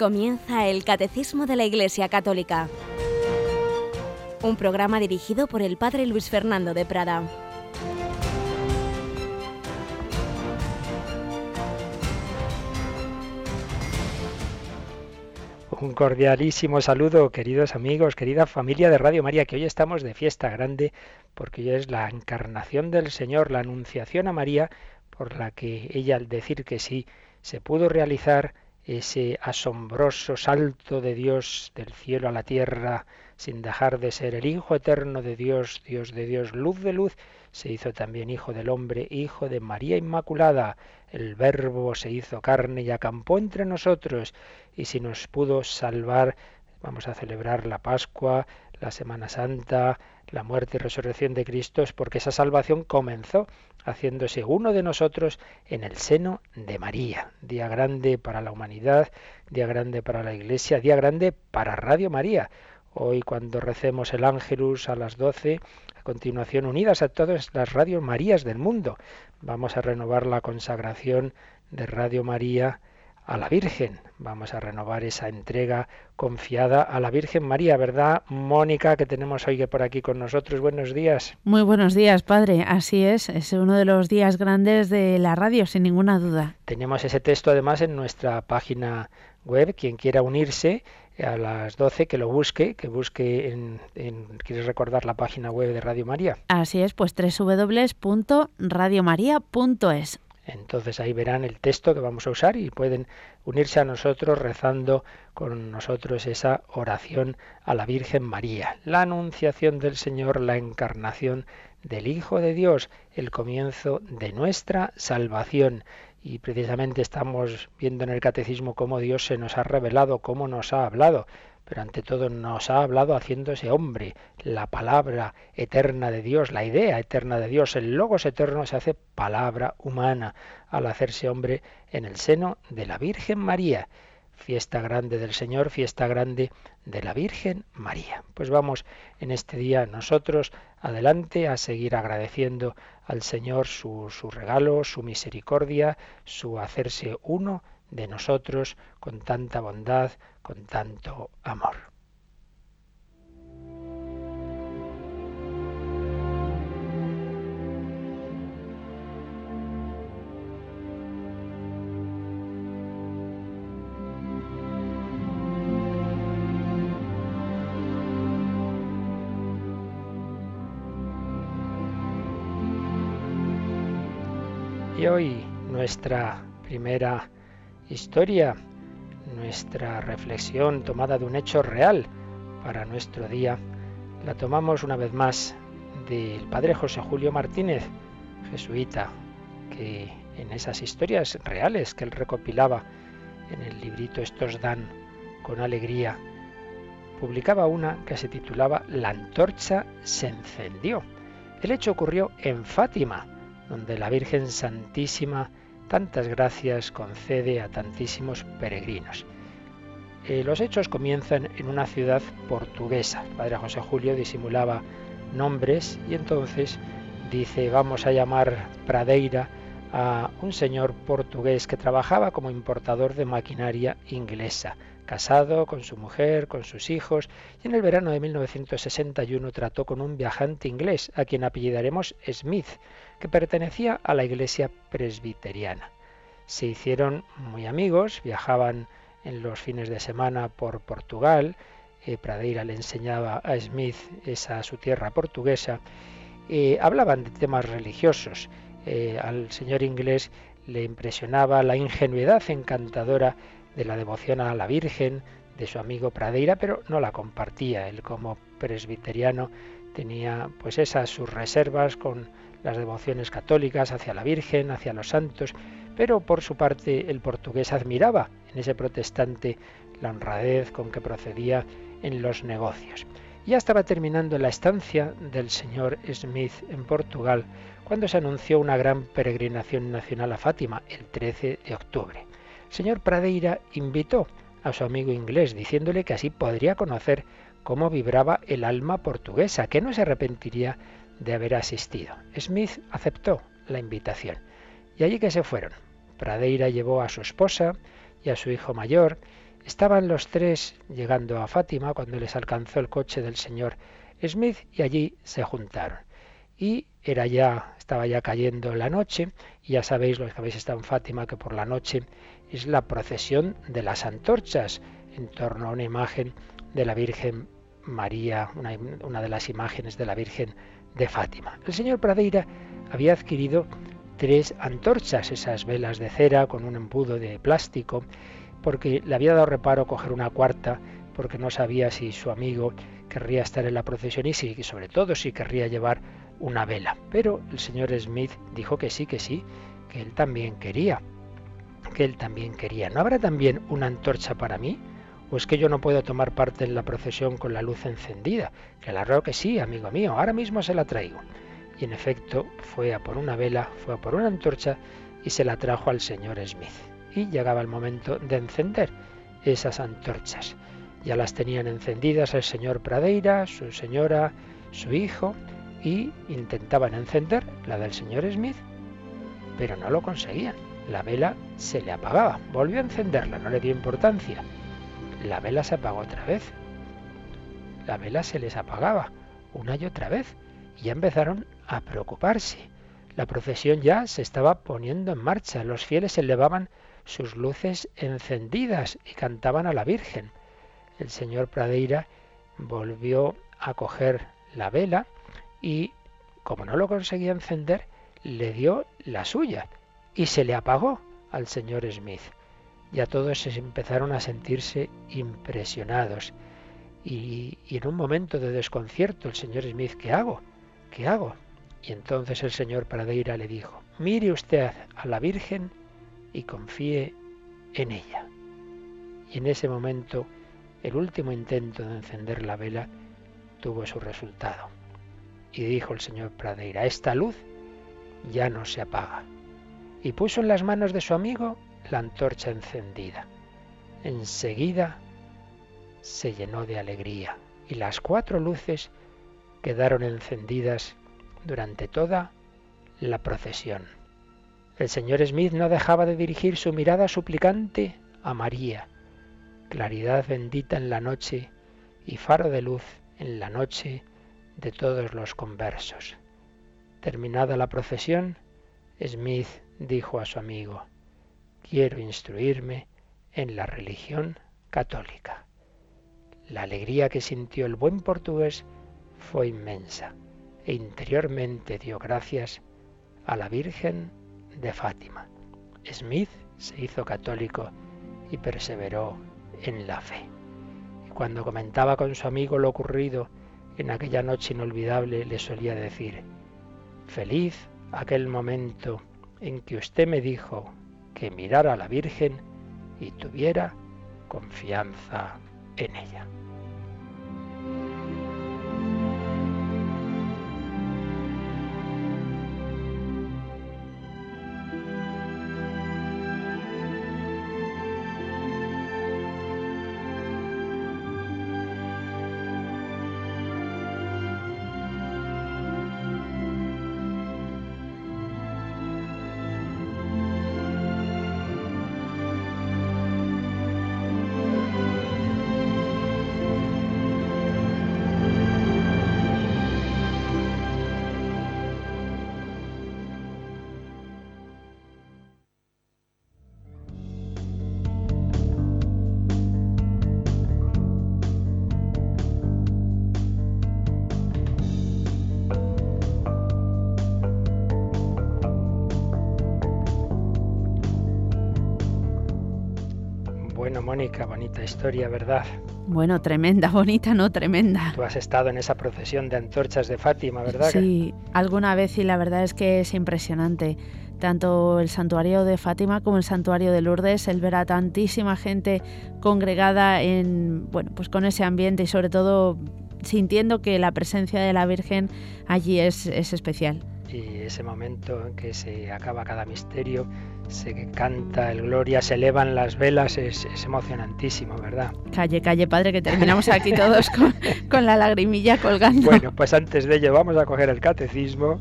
Comienza el Catecismo de la Iglesia Católica, un programa dirigido por el Padre Luis Fernando de Prada. Un cordialísimo saludo, queridos amigos, querida familia de Radio María, que hoy estamos de fiesta grande porque hoy es la encarnación del Señor, la anunciación a María, por la que ella al decir que sí se pudo realizar ese asombroso salto de Dios del cielo a la tierra, sin dejar de ser el Hijo eterno de Dios, Dios de Dios, luz de luz, se hizo también Hijo del hombre, Hijo de María Inmaculada. El Verbo se hizo carne y acampó entre nosotros, y si nos pudo salvar, vamos a celebrar la Pascua, la Semana Santa, la muerte y resurrección de Cristo, es porque esa salvación comenzó haciéndose uno de nosotros en el seno de María. Día grande para la humanidad, día grande para la Iglesia, día grande para Radio María. Hoy cuando recemos el Ángelus a las 12, a continuación unidas a todas las radios Marías del mundo, vamos a renovar la consagración de Radio María a la Virgen. Vamos a renovar esa entrega confiada a la Virgen María, ¿verdad, Mónica, que tenemos hoy por aquí con nosotros? Buenos días. Muy buenos días, padre. Así es, es uno de los días grandes de la radio, sin ninguna duda. Tenemos ese texto además en nuestra página web. Quien quiera unirse a las 12, que lo busque, que busque en, en ¿Quieres recordar la página web de Radio María? Así es, pues www.radiomaria.es. Entonces ahí verán el texto que vamos a usar y pueden unirse a nosotros rezando con nosotros esa oración a la Virgen María. La anunciación del Señor, la encarnación del Hijo de Dios, el comienzo de nuestra salvación. Y precisamente estamos viendo en el catecismo cómo Dios se nos ha revelado, cómo nos ha hablado pero ante todo nos ha hablado haciéndose hombre. La palabra eterna de Dios, la idea eterna de Dios, el logos eterno se hace palabra humana al hacerse hombre en el seno de la Virgen María. Fiesta grande del Señor, fiesta grande de la Virgen María. Pues vamos en este día nosotros adelante a seguir agradeciendo al Señor su, su regalo, su misericordia, su hacerse uno de nosotros con tanta bondad, con tanto amor. Y hoy nuestra primera historia, nuestra reflexión tomada de un hecho real para nuestro día, la tomamos una vez más del padre José Julio Martínez, jesuita, que en esas historias reales que él recopilaba en el librito Estos dan con alegría, publicaba una que se titulaba La antorcha se encendió. El hecho ocurrió en Fátima, donde la Virgen Santísima tantas gracias concede a tantísimos peregrinos. Eh, los hechos comienzan en una ciudad portuguesa. El padre José Julio disimulaba nombres y entonces dice vamos a llamar Pradeira a un señor portugués que trabajaba como importador de maquinaria inglesa, casado con su mujer, con sus hijos, y en el verano de 1961 trató con un viajante inglés, a quien apellidaremos Smith, que pertenecía a la iglesia presbiteriana. Se hicieron muy amigos, viajaban en los fines de semana por Portugal, eh, Pradeira le enseñaba a Smith esa su tierra portuguesa, eh, hablaban de temas religiosos. Eh, al señor inglés le impresionaba la ingenuidad encantadora de la devoción a la Virgen de su amigo Pradeira, pero no la compartía. Él como presbiteriano tenía pues esas sus reservas con las devociones católicas hacia la Virgen, hacia los santos, pero por su parte el portugués admiraba en ese protestante la honradez con que procedía en los negocios. Ya estaba terminando la estancia del señor Smith en Portugal cuando se anunció una gran peregrinación nacional a Fátima el 13 de octubre. El señor Pradeira invitó a su amigo inglés diciéndole que así podría conocer cómo vibraba el alma portuguesa, que no se arrepentiría de haber asistido. Smith aceptó la invitación y allí que se fueron. Pradeira llevó a su esposa y a su hijo mayor Estaban los tres llegando a Fátima cuando les alcanzó el coche del señor Smith y allí se juntaron. Y era ya, estaba ya cayendo la noche, y ya sabéis, los que habéis estado en Fátima, que por la noche es la procesión de las antorchas en torno a una imagen de la Virgen María, una, una de las imágenes de la Virgen de Fátima. El señor Pradeira había adquirido tres antorchas, esas velas de cera con un embudo de plástico, porque le había dado reparo coger una cuarta, porque no sabía si su amigo querría estar en la procesión y si, sobre todo si querría llevar una vela. Pero el señor Smith dijo que sí, que sí, que él también quería, que él también quería. ¿No habrá también una antorcha para mí? ¿O es que yo no puedo tomar parte en la procesión con la luz encendida? Claro que sí, amigo mío, ahora mismo se la traigo. Y en efecto fue a por una vela, fue a por una antorcha y se la trajo al señor Smith. Y llegaba el momento de encender esas antorchas. Ya las tenían encendidas el señor Pradeira, su señora, su hijo, y intentaban encender la del señor Smith, pero no lo conseguían. La vela se le apagaba. Volvió a encenderla, no le dio importancia la vela se apagó otra vez. La vela se les apagaba una y otra vez y ya empezaron a preocuparse. La procesión ya se estaba poniendo en marcha. Los fieles elevaban sus luces encendidas y cantaban a la Virgen. El señor Pradeira volvió a coger la vela y, como no lo conseguía encender, le dio la suya y se le apagó al señor Smith. Ya todos empezaron a sentirse impresionados. Y, y, en un momento de desconcierto el señor Smith, ¿qué hago? ¿Qué hago? Y entonces el señor Pradeira le dijo, mire usted a la Virgen y confíe en ella. Y en ese momento el último intento de encender la vela tuvo su resultado. Y dijo el señor Pradeira, esta luz ya no se apaga. Y puso en las manos de su amigo la antorcha encendida. Enseguida se llenó de alegría y las cuatro luces quedaron encendidas durante toda la procesión. El señor Smith no dejaba de dirigir su mirada suplicante a María, claridad bendita en la noche y faro de luz en la noche de todos los conversos. Terminada la procesión, Smith dijo a su amigo, quiero instruirme en la religión católica. La alegría que sintió el buen portugués fue inmensa e interiormente dio gracias a la Virgen de Fátima. Smith se hizo católico y perseveró en la fe. Y cuando comentaba con su amigo lo ocurrido en aquella noche inolvidable, le solía decir, feliz aquel momento en que usted me dijo que mirara a la Virgen y tuviera confianza en ella. Mónica, bonita historia, ¿verdad? Bueno, tremenda, bonita, no tremenda. Tú has estado en esa procesión de antorchas de Fátima, ¿verdad? Sí, alguna vez y la verdad es que es impresionante. Tanto el santuario de Fátima como el santuario de Lourdes, el ver a tantísima gente congregada en, bueno, pues con ese ambiente y sobre todo sintiendo que la presencia de la Virgen allí es, es especial. Y ese momento en que se acaba cada misterio, se canta el Gloria, se elevan las velas, es, emocionantísimo, ¿verdad? Calle, calle, padre, que terminamos aquí todos con, la lagrimilla colgando. Bueno, pues antes de ello vamos a coger el catecismo,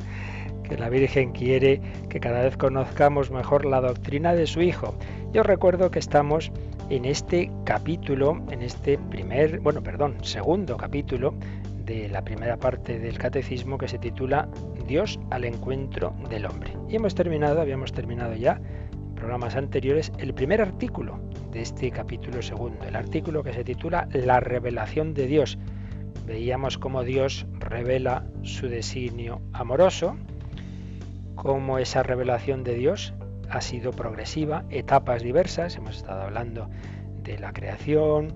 que la Virgen quiere que cada vez conozcamos mejor la doctrina de su Hijo. Yo recuerdo que estamos en este capítulo, en este primer, bueno, perdón, segundo capítulo de la primera parte del catecismo que se titula Dios al encuentro del hombre. Y hemos terminado, habíamos terminado ya programas anteriores, el primer artículo de este capítulo segundo, el artículo que se titula La revelación de Dios. Veíamos cómo Dios revela su designio amoroso, cómo esa revelación de Dios ha sido progresiva, etapas diversas, hemos estado hablando de la creación,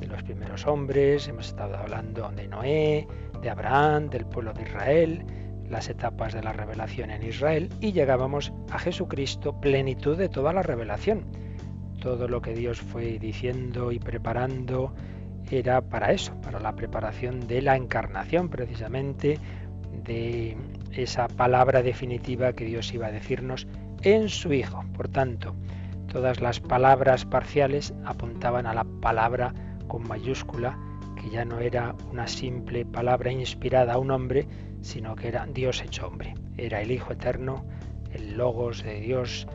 de los primeros hombres, hemos estado hablando de Noé, de Abraham, del pueblo de Israel, las etapas de la revelación en Israel y llegábamos a Jesucristo, plenitud de toda la revelación. Todo lo que Dios fue diciendo y preparando era para eso, para la preparación de la encarnación precisamente, de esa palabra definitiva que Dios iba a decirnos en su Hijo. Por tanto, todas las palabras parciales apuntaban a la palabra con mayúscula, que ya no era una simple palabra inspirada a un hombre, sino que era Dios hecho hombre. Era el Hijo eterno, el logos de Dios,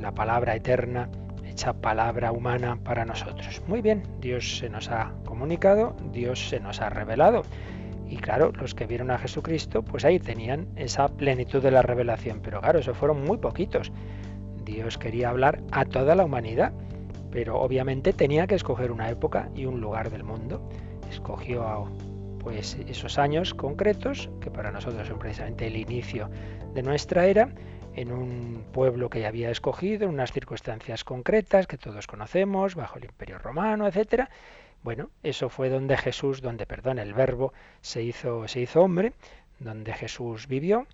la palabra eterna, hecha palabra humana para nosotros. Muy bien, Dios se nos ha comunicado, Dios se nos ha revelado. Y claro, los que vieron a Jesucristo, pues ahí tenían esa plenitud de la revelación. Pero claro, eso fueron muy poquitos. Dios quería hablar a toda la humanidad pero obviamente tenía que escoger una época y un lugar del mundo. Escogió pues esos años concretos, que para nosotros son precisamente el inicio de nuestra era, en un pueblo que ya había escogido, en unas circunstancias concretas que todos conocemos, bajo el Imperio Romano, etcétera. Bueno, eso fue donde Jesús, donde, perdón, el Verbo se hizo, se hizo hombre, donde Jesús vivió,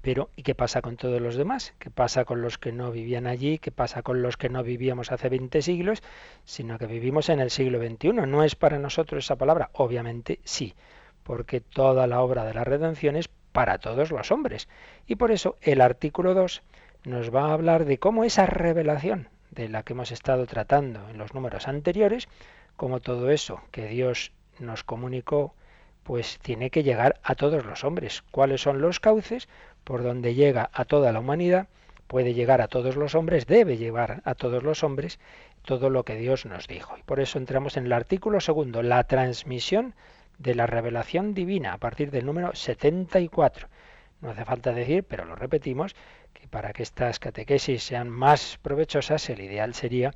pero, ¿y qué pasa con todos los demás? ¿Qué pasa con los que no vivían allí? ¿Qué pasa con los que no vivíamos hace 20 siglos? Sino que vivimos en el siglo XXI. ¿No es para nosotros esa palabra? Obviamente sí, porque toda la obra de la redención es para todos los hombres. Y por eso el artículo 2 nos va a hablar de cómo esa revelación de la que hemos estado tratando en los números anteriores, cómo todo eso que Dios nos comunicó, pues tiene que llegar a todos los hombres. ¿Cuáles son los cauces? Por donde llega a toda la humanidad, puede llegar a todos los hombres, debe llevar a todos los hombres todo lo que Dios nos dijo. Y por eso entramos en el artículo segundo, la transmisión de la revelación divina, a partir del número 74. No hace falta decir, pero lo repetimos, que para que estas catequesis sean más provechosas, el ideal sería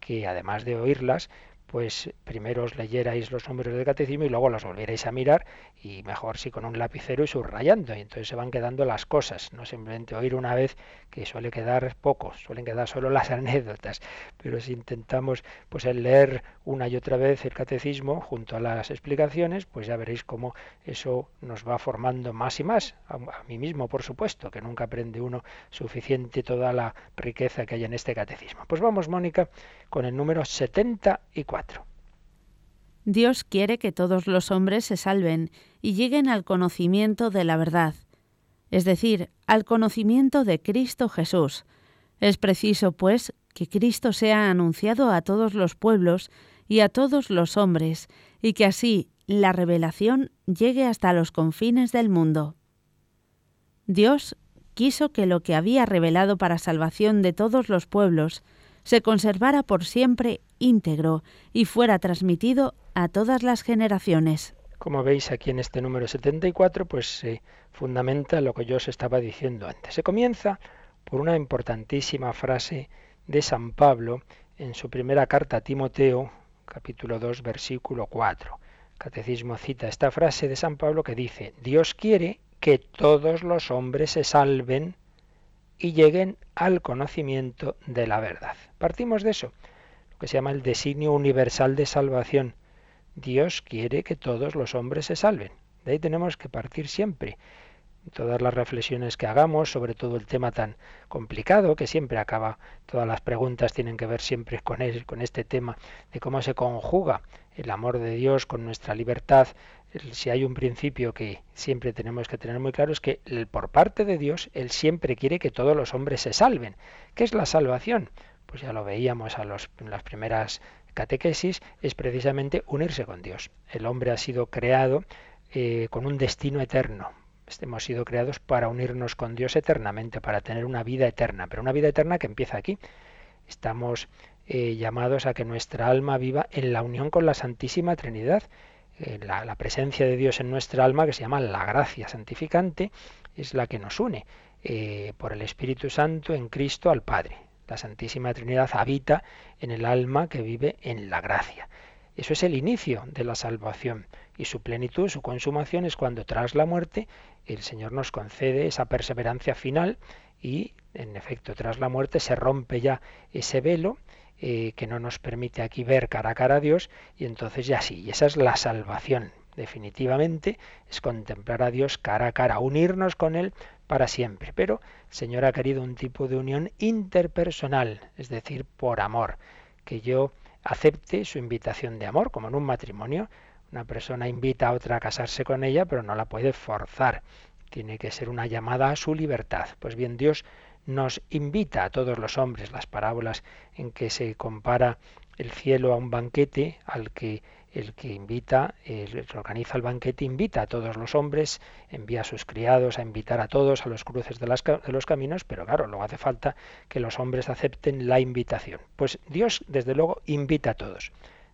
que además de oírlas, pues primero os leyerais los números del catecismo y luego los volvierais a mirar y mejor si con un lapicero y subrayando y entonces se van quedando las cosas, no simplemente oír una vez que suele quedar poco, suelen quedar solo las anécdotas, pero si intentamos pues el leer una y otra vez el catecismo junto a las explicaciones, pues ya veréis cómo eso nos va formando más y más, a, a mí mismo por supuesto, que nunca aprende uno suficiente toda la riqueza que hay en este catecismo. Pues vamos Mónica con el número 74. Dios quiere que todos los hombres se salven y lleguen al conocimiento de la verdad, es decir, al conocimiento de Cristo Jesús. Es preciso, pues, que Cristo sea anunciado a todos los pueblos y a todos los hombres, y que así la revelación llegue hasta los confines del mundo. Dios quiso que lo que había revelado para salvación de todos los pueblos se conservara por siempre íntegro y fuera transmitido a todas las generaciones. Como veis aquí en este número 74, pues se fundamenta lo que yo os estaba diciendo antes. Se comienza por una importantísima frase de San Pablo en su primera carta a Timoteo, capítulo 2, versículo 4. Catecismo cita esta frase de San Pablo que dice, Dios quiere que todos los hombres se salven y lleguen al conocimiento de la verdad. Partimos de eso, que se llama el designio universal de salvación. Dios quiere que todos los hombres se salven. De ahí tenemos que partir siempre. Todas las reflexiones que hagamos sobre todo el tema tan complicado que siempre acaba, todas las preguntas tienen que ver siempre con, él, con este tema de cómo se conjuga el amor de Dios con nuestra libertad, si hay un principio que siempre tenemos que tener muy claro es que por parte de Dios, Él siempre quiere que todos los hombres se salven. ¿Qué es la salvación? Pues ya lo veíamos en las primeras catequesis, es precisamente unirse con Dios. El hombre ha sido creado eh, con un destino eterno. Hemos sido creados para unirnos con Dios eternamente, para tener una vida eterna, pero una vida eterna que empieza aquí. Estamos eh, llamados a que nuestra alma viva en la unión con la Santísima Trinidad. Eh, la, presencia de Dios en nuestra alma, que se llama la gracia santificante, es la que nos une por el Espíritu Santo en Cristo al Padre. La Santísima Trinidad habita en el alma que vive en la gracia. Eso es el inicio de la salvación y su plenitud, su consumación es cuando tras la muerte el Señor nos concede esa perseverancia final y en efecto tras la muerte se rompe ya ese velo eh, que no nos permite aquí ver cara a cara a Dios y entonces ya sí, y esa es la salvación. Definitivamente es contemplar a Dios cara a cara, unirnos con Él para siempre. Pero Señor ha querido un tipo de unión interpersonal, es decir, por amor, que yo acepte su invitación de amor, como en un matrimonio. Una persona invita a otra a casarse con ella, pero no la puede forzar. Tiene que ser una llamada a su libertad. Pues bien, Dios nos invita a todos los hombres, las parábolas en que se compara el cielo a un banquete al que el que invita, el que organiza el banquete, invita a todos los hombres, envía a sus criados a invitar a todos a los cruces de, de, los caminos, pero claro, luego hace falta que los hombres acepten la invitación. Pues Dios, desde luego, invita a todos.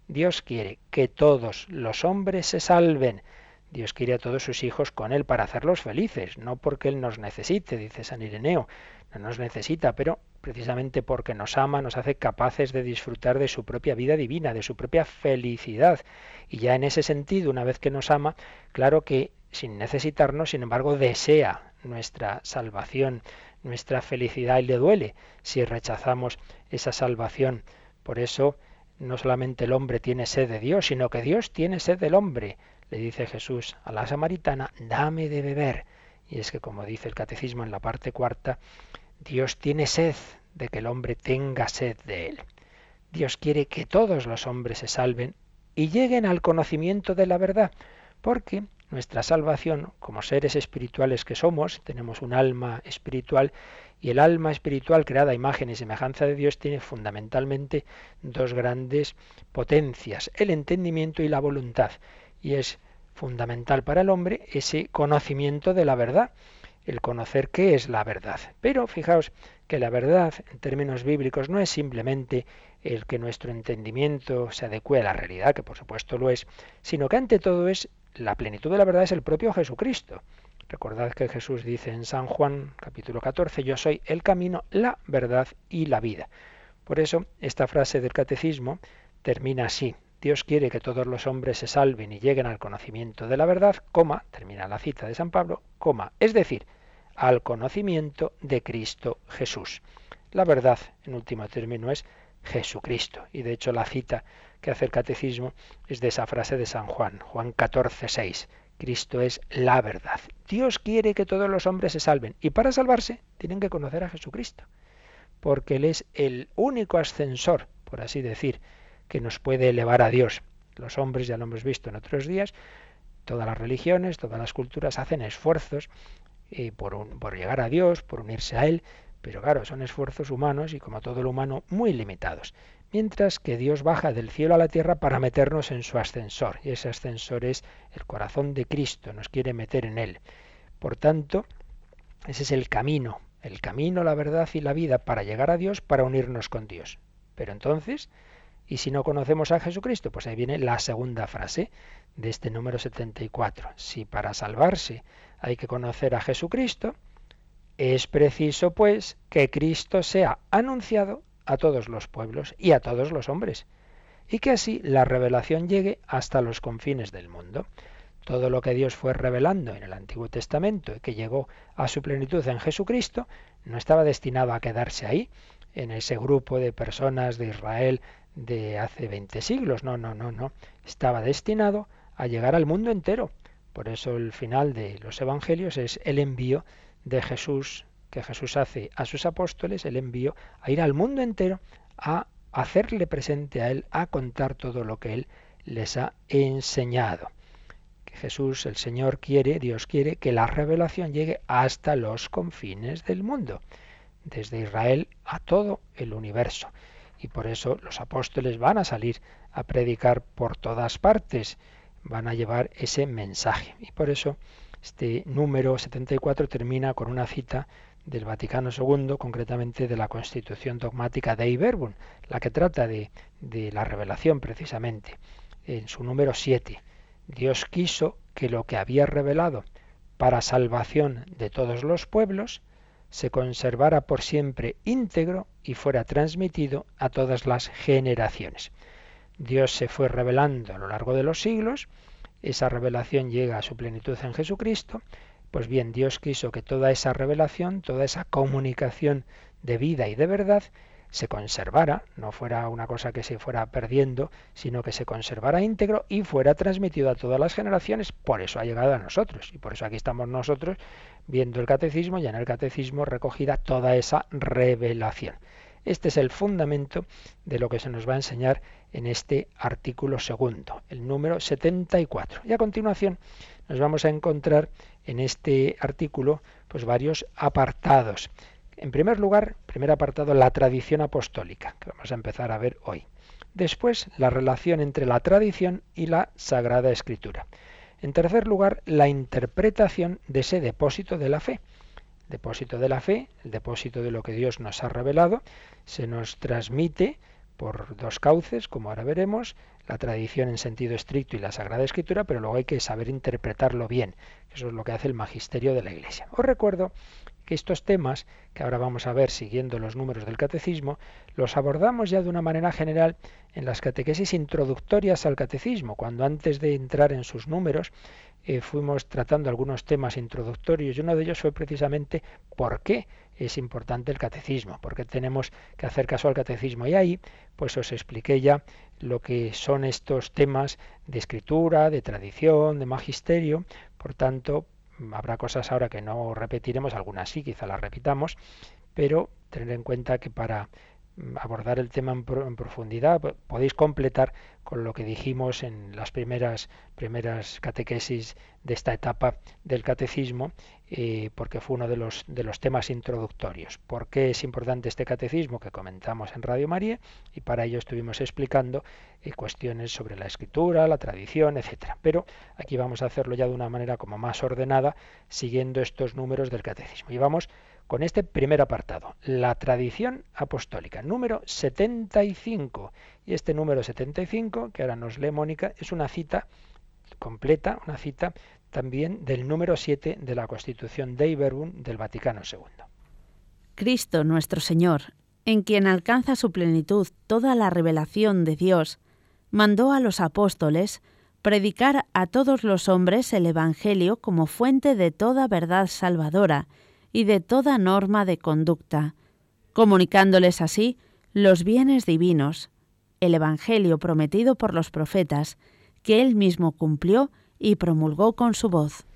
Dios quiere que todos los hombres se salven. Dios quiere a todos sus hijos con Él para hacerlos felices, no porque Él nos necesite, dice San Ireneo, no nos necesita, pero precisamente porque nos ama, nos hace capaces de disfrutar de su propia vida divina, de su propia felicidad. Y ya en ese sentido, una vez que nos ama, claro que sin necesitarnos, sin embargo, desea nuestra salvación, nuestra felicidad y le duele si rechazamos esa salvación. Por eso, no solamente el hombre tiene sed de Dios, sino que Dios tiene sed del hombre le dice Jesús a la samaritana, dame de beber. Y es que, como dice el catecismo en la parte cuarta, Dios tiene sed de que el hombre tenga sed de él. Dios quiere que todos los hombres se salven y lleguen al conocimiento de la verdad, porque nuestra salvación, como seres espirituales que somos, tenemos un alma espiritual, y el alma espiritual creada a imagen y semejanza de Dios tiene fundamentalmente dos grandes potencias, el entendimiento y la voluntad. Y es fundamental para el hombre ese conocimiento de la verdad, el conocer qué es la verdad. Pero fijaos que la verdad, en términos bíblicos, no es simplemente el que nuestro entendimiento se adecue a la realidad, que por supuesto lo es, sino que ante todo es la plenitud de la verdad es el propio Jesucristo. Recordad que Jesús dice en San Juan capítulo 14, yo soy el camino, la verdad y la vida. Por eso esta frase del catecismo termina así. Dios quiere que todos los hombres se salven y lleguen al conocimiento de la verdad, coma, termina la cita de San Pablo, coma, es decir, al conocimiento de Cristo Jesús. La verdad, en último término, es Jesucristo. Y de hecho la cita que hace el catecismo es de esa frase de San Juan, Juan 14, 6. Cristo es la verdad. Dios quiere que todos los hombres se salven y para salvarse tienen que conocer a Jesucristo, porque Él es el único ascensor, por así decir, que nos puede elevar a Dios. Los hombres, ya lo hemos visto en otros días, todas las religiones, todas las culturas hacen esfuerzos eh, por, por llegar a Dios, por unirse a Él, pero claro, son esfuerzos humanos y como todo lo humano muy limitados. Mientras que Dios baja del cielo a la tierra para meternos en su ascensor, y ese ascensor es el corazón de Cristo, nos quiere meter en Él. Por tanto, ese es el camino, el camino, la verdad y la vida para llegar a Dios, para unirnos con Dios. Pero entonces, y si no conocemos a Jesucristo, pues ahí viene la segunda frase de este número 74. Si para salvarse hay que conocer a Jesucristo, es preciso pues que Cristo sea anunciado a todos los pueblos y a todos los hombres, y que así la revelación llegue hasta los confines del mundo. Todo lo que Dios fue revelando en el Antiguo Testamento y que llegó a su plenitud en Jesucristo, no estaba destinado a quedarse ahí, en ese grupo de personas de Israel de hace 20 siglos. No, no, no, no. Estaba destinado a llegar al mundo entero. Por eso el final de los evangelios es el envío de Jesús que Jesús hace a sus apóstoles, el envío a ir al mundo entero a hacerle presente a Él, a contar todo lo que Él les ha enseñado. Que Jesús, el Señor, quiere, Dios quiere, que la revelación llegue hasta los confines del mundo, desde Israel a todo el universo y por eso los apóstoles van a salir a predicar por todas partes, van a llevar ese mensaje. Y por eso este número 74 termina con una cita del Vaticano II, concretamente de la Constitución Dogmática de Iberbun, la que trata de, de la revelación precisamente, en su número 7. Dios quiso que lo que había revelado para salvación de todos los pueblos se conservara por siempre íntegro y fuera transmitido a todas las generaciones. Dios se fue revelando a lo largo de los siglos, esa revelación llega a su plenitud en Jesucristo, pues bien, Dios quiso que toda esa revelación, toda esa comunicación de vida y de verdad se conservara, no fuera una cosa que se fuera perdiendo, sino que se conservara íntegro y fuera transmitido a todas las generaciones. Por eso ha llegado a nosotros. Y por eso aquí estamos nosotros viendo el catecismo y en el catecismo recogida toda esa revelación. Este es el fundamento de lo que se nos va a enseñar en este artículo segundo, el número 74. Y a continuación nos vamos a encontrar en este artículo pues varios apartados. En primer lugar, primer apartado, la tradición apostólica, que vamos a empezar a ver hoy. Después, la relación entre la tradición y la Sagrada Escritura. En tercer lugar, la interpretación de ese depósito de la fe. Depósito de la fe, el depósito de lo que Dios nos ha revelado, se nos transmite por dos cauces, como ahora veremos, la tradición en sentido estricto y la Sagrada Escritura, pero luego hay que saber interpretarlo bien. Eso es lo que hace el magisterio de la Iglesia. Os recuerdo que estos temas, que ahora vamos a ver siguiendo los números del catecismo, los abordamos ya de una manera general en las catequesis introductorias al catecismo, cuando antes de entrar en sus números eh, fuimos tratando algunos temas introductorios y uno de ellos fue precisamente por qué es importante el catecismo, por qué tenemos que hacer caso al catecismo. Y ahí pues os expliqué ya lo que son estos temas de escritura, de tradición, de magisterio, por tanto, habrá cosas ahora que no repetiremos, algunas sí, quizá las repitamos, pero tener en cuenta que para abordar el tema en, profundidad podéis completar con lo que dijimos en las primeras primeras catequesis de esta etapa del catecismo eh, porque fue uno de los de los temas introductorios. Por qué es importante este catecismo que comentamos en Radio María y para ello estuvimos explicando eh, cuestiones sobre la escritura la tradición etcétera. Pero aquí vamos a hacerlo ya de una manera como más ordenada siguiendo estos números del catecismo. Y vamos con este primer apartado, la tradición apostólica, número 75. Y este número 75, que ahora nos lee Mónica, es una cita completa, una cita también del número 7 de la Constitución de Iberbun del Vaticano II. Cristo nuestro Señor, en quien alcanza su plenitud toda la revelación de Dios, mandó a los apóstoles predicar a todos los hombres el Evangelio como fuente de toda verdad salvadora, y de toda norma de conducta, comunicándoles así los bienes divinos, el Evangelio prometido por los profetas, que él mismo cumplió y promulgó con su voz.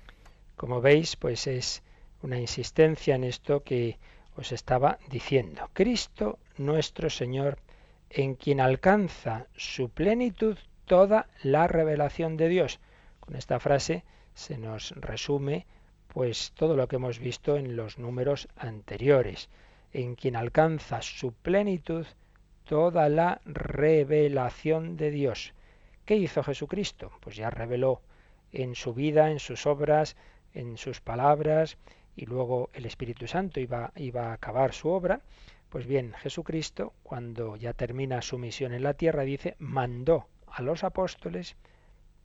Como veis, pues es una insistencia en esto que os estaba diciendo. Cristo nuestro Señor, en quien alcanza su plenitud toda la revelación de Dios. Con esta frase se nos resume pues todo lo que hemos visto en los números anteriores, en quien alcanza su plenitud toda la revelación de Dios. ¿Qué hizo Jesucristo? Pues ya reveló en su vida, en sus obras, en sus palabras, y luego el Espíritu Santo iba, iba a acabar su obra. Pues bien, Jesucristo, cuando ya termina su misión en la tierra, dice, mandó a los apóstoles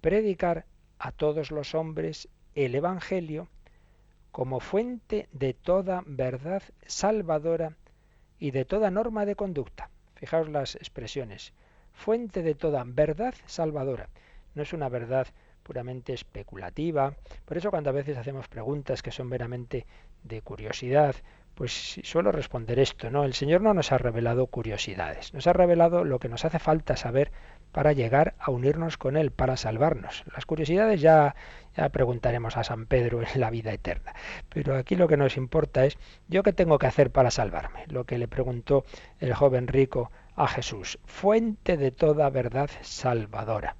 predicar a todos los hombres el Evangelio como fuente de toda verdad salvadora y de toda norma de conducta. Fijaos las expresiones. Fuente de toda verdad salvadora. No es una verdad puramente especulativa. Por eso cuando a veces hacemos preguntas que son meramente de curiosidad, pues suelo responder esto, ¿no? El Señor no nos ha revelado curiosidades, nos ha revelado lo que nos hace falta saber para llegar a unirnos con Él, para salvarnos. Las curiosidades ya, ya preguntaremos a San Pedro en la vida eterna. Pero aquí lo que nos importa es, ¿yo qué tengo que hacer para salvarme? Lo que le preguntó el joven rico a Jesús, fuente de toda verdad salvadora.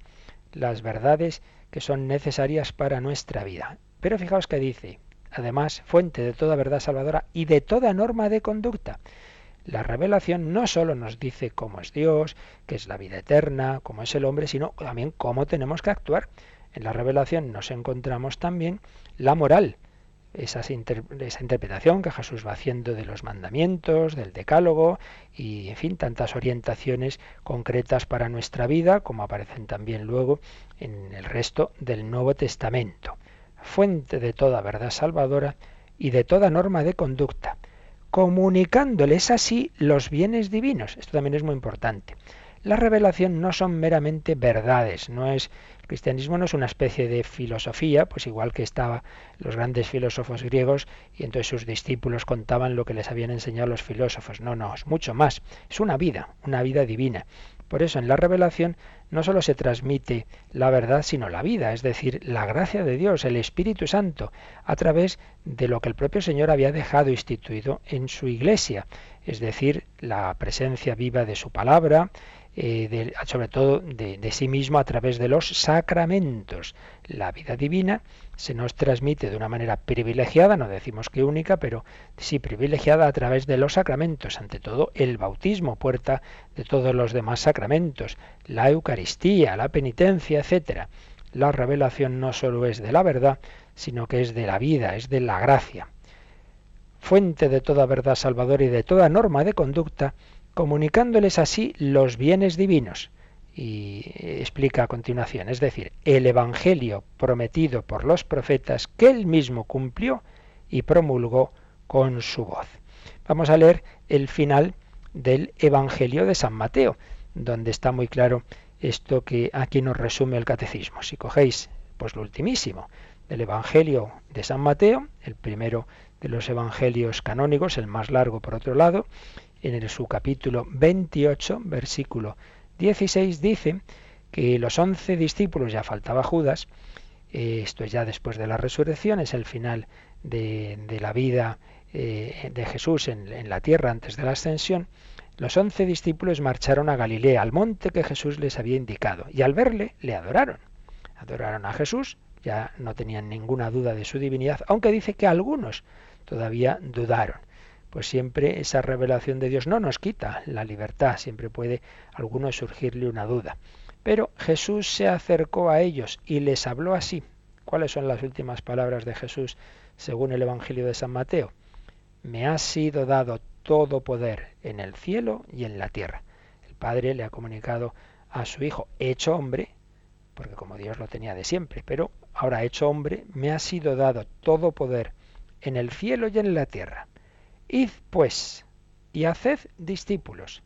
Las verdades que son necesarias para nuestra vida. Pero fijaos que dice, además, fuente de toda verdad salvadora y de toda norma de conducta. La revelación no solo nos dice cómo es Dios, qué es la vida eterna, cómo es el hombre, sino también cómo tenemos que actuar. En la revelación nos encontramos también la moral, esa, esa interpretación que Jesús va haciendo de los mandamientos, del decálogo y, en fin, tantas orientaciones concretas para nuestra vida, como aparecen también luego en el resto del Nuevo Testamento. Fuente de toda verdad salvadora y de toda norma de conducta, comunicándoles así los bienes divinos. Esto también es muy importante. La revelación no son meramente verdades, no es el cristianismo no es una especie de filosofía, pues igual que estaban los grandes filósofos griegos y entonces sus discípulos contaban lo que les habían enseñado los filósofos. No, no, es mucho más. Es una vida, una vida divina. Por eso en la revelación no solo se transmite la verdad, sino la vida, es decir, la gracia de Dios, el Espíritu Santo, a través de lo que el propio Señor había dejado instituido en su iglesia, es decir, la presencia viva de su palabra, eh, sobre todo de, de, sí mismo a través de los sacramentos. La vida divina se nos transmite de una manera privilegiada, no decimos que única, pero sí privilegiada a través de los sacramentos, ante todo el bautismo, puerta de todos los demás sacramentos, la Eucaristía, la penitencia, etc. La revelación no solo es de la verdad, sino que es de la vida, es de la gracia. Fuente de toda verdad salvadora y de toda norma de conducta, comunicándoles así los bienes divinos. Y explica a continuación, es decir, el Evangelio prometido por los profetas que él mismo cumplió y promulgó con su voz. Vamos a leer el final del Evangelio de San Mateo, donde está muy claro esto que aquí nos resume el catecismo. Si cogéis pues lo ultimísimo del Evangelio de San Mateo, el primero de los evangelios canónicos, el más largo por otro lado, en su capítulo 28, versículo 16, dice que los once discípulos, ya faltaba Judas, eh, esto es ya después de la resurrección, es el final de, la vida eh, de Jesús en, en la tierra antes de la ascensión, los once discípulos marcharon a Galilea, al monte que Jesús les había indicado, y al verle le adoraron. Adoraron a Jesús, ya no tenían ninguna duda de su divinidad, aunque dice que algunos todavía dudaron pues siempre esa revelación de Dios no nos quita la libertad, siempre puede a alguno surgirle una duda. Pero Jesús se acercó a ellos y les habló así. ¿Cuáles son las últimas palabras de Jesús según el Evangelio de San Mateo? Me ha sido dado todo poder en el cielo y en la tierra. El Padre le ha comunicado a su Hijo, hecho hombre, porque como Dios lo tenía de siempre, pero ahora hecho hombre, me ha sido dado todo poder en el cielo y en la tierra. Id pues y haced discípulos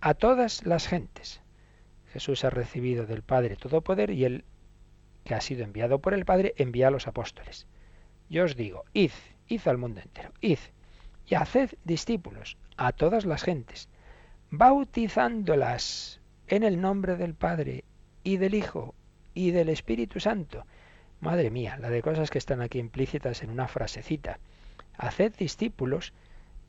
a todas las gentes. Jesús ha recibido del Padre todo poder y él, que ha sido enviado por el Padre, envía a los apóstoles. Yo os digo, id, id al mundo entero, id y haced discípulos a todas las gentes, bautizándolas en el nombre del Padre y del Hijo y del Espíritu Santo. Madre mía, la de cosas que están aquí implícitas en una frasecita. Haced discípulos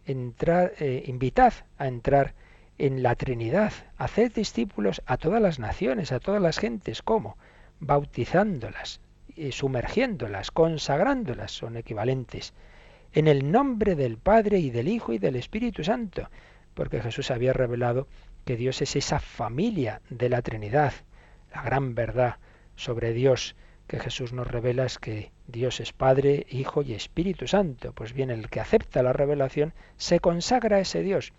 entrar, eh, invitad a entrar en la Trinidad, haced discípulos a todas las naciones, a todas las gentes, ¿cómo? Bautizándolas, sumergiéndolas, consagrándolas, son equivalentes, en el nombre del Padre y del Hijo y del Espíritu Santo, porque Jesús había revelado que Dios es esa familia de la Trinidad, la gran verdad sobre Dios que Jesús nos revela es que Dios es Padre, Hijo y Espíritu Santo. Pues bien, el que acepta la revelación se consagra a ese Dios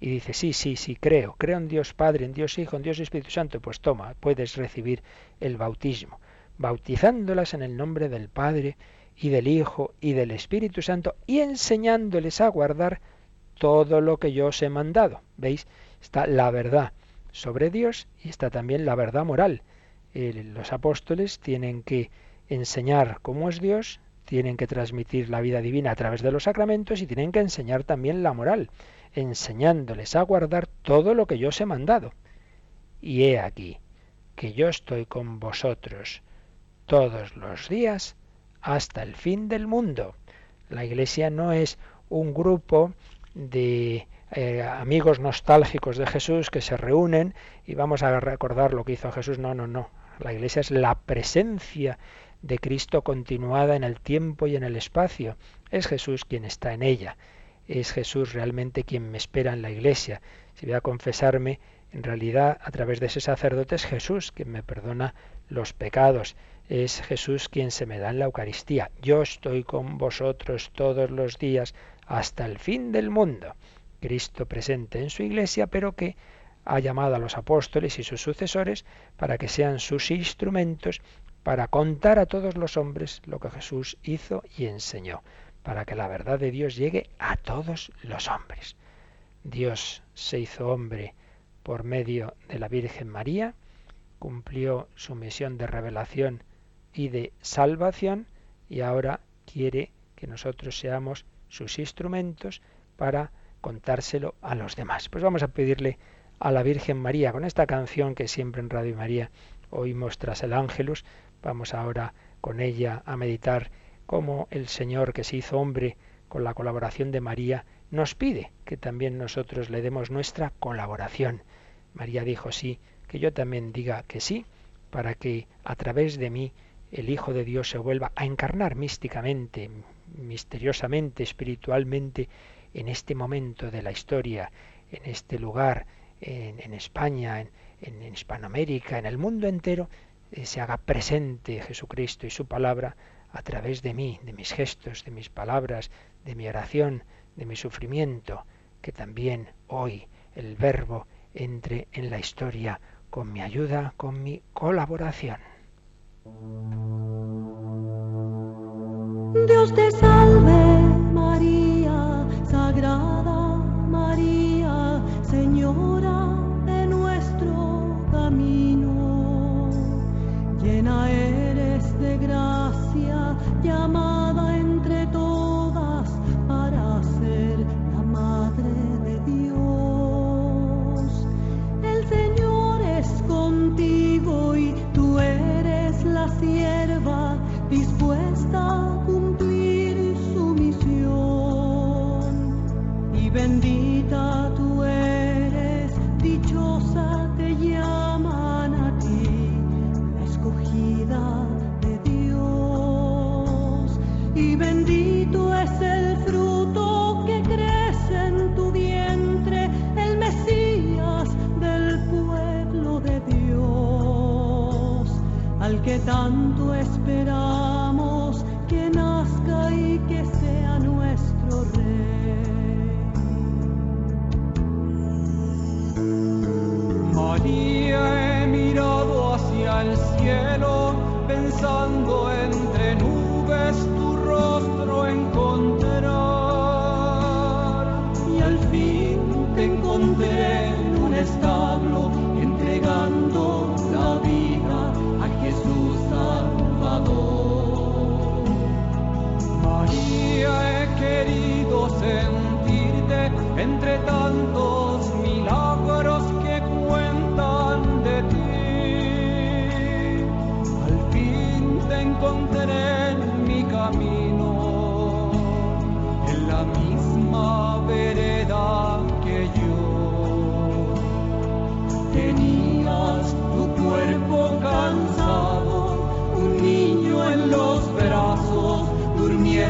y dice, sí, sí, sí, creo, creo en Dios Padre, en Dios Hijo, en Dios Espíritu Santo, pues toma, puedes recibir el bautismo, bautizándolas en el nombre del Padre y del Hijo y del Espíritu Santo y enseñándoles a guardar todo lo que yo os he mandado. ¿Veis? Está la verdad sobre Dios y está también la verdad moral los apóstoles tienen que enseñar cómo es Dios, tienen que transmitir la vida divina a través de los sacramentos y tienen que enseñar también la moral, enseñándoles a guardar todo lo que yo os he mandado. Y he aquí que yo estoy con vosotros todos los días hasta el fin del mundo. La iglesia no es un grupo de eh, amigos nostálgicos de Jesús que se reúnen y vamos a recordar lo que hizo Jesús. No, no, no. La Iglesia es la presencia de Cristo continuada en el tiempo y en el espacio. Es Jesús quien está en ella. Es Jesús realmente quien me espera en la Iglesia. Si voy a confesarme, en realidad a través de ese sacerdote es Jesús quien me perdona los pecados. es Jesús quien se me da en la Eucaristía. Yo estoy con vosotros todos los días hasta el fin del mundo. Cristo presente en su iglesia, pero que ha llamado a los apóstoles y sus sucesores para que sean sus instrumentos para contar a todos los hombres lo que Jesús hizo y enseñó, para que la verdad de Dios llegue a todos los hombres. Dios se hizo hombre por medio de la Virgen María, cumplió su misión de revelación y de salvación y ahora quiere que nosotros seamos sus instrumentos para contárselo a los demás. Pues vamos a pedirle a la Virgen María con esta canción que siempre en Radio María oímos tras el ángelus. Vamos ahora con ella a meditar cómo el Señor que se hizo hombre con la colaboración de María nos pide que también nosotros le demos nuestra colaboración. María dijo sí, que yo también diga que sí, para que a través de mí el Hijo de Dios se vuelva a encarnar místicamente, misteriosamente, espiritualmente, en este momento de la historia, en este lugar, en, España, en, en, Hispanoamérica, en el mundo entero, eh, se haga presente Jesucristo y su palabra a través de mí, de mis gestos, de mis palabras, de mi oración, de mi sufrimiento, que también hoy el Verbo entre en la historia con mi ayuda, con mi colaboración. Dios te salve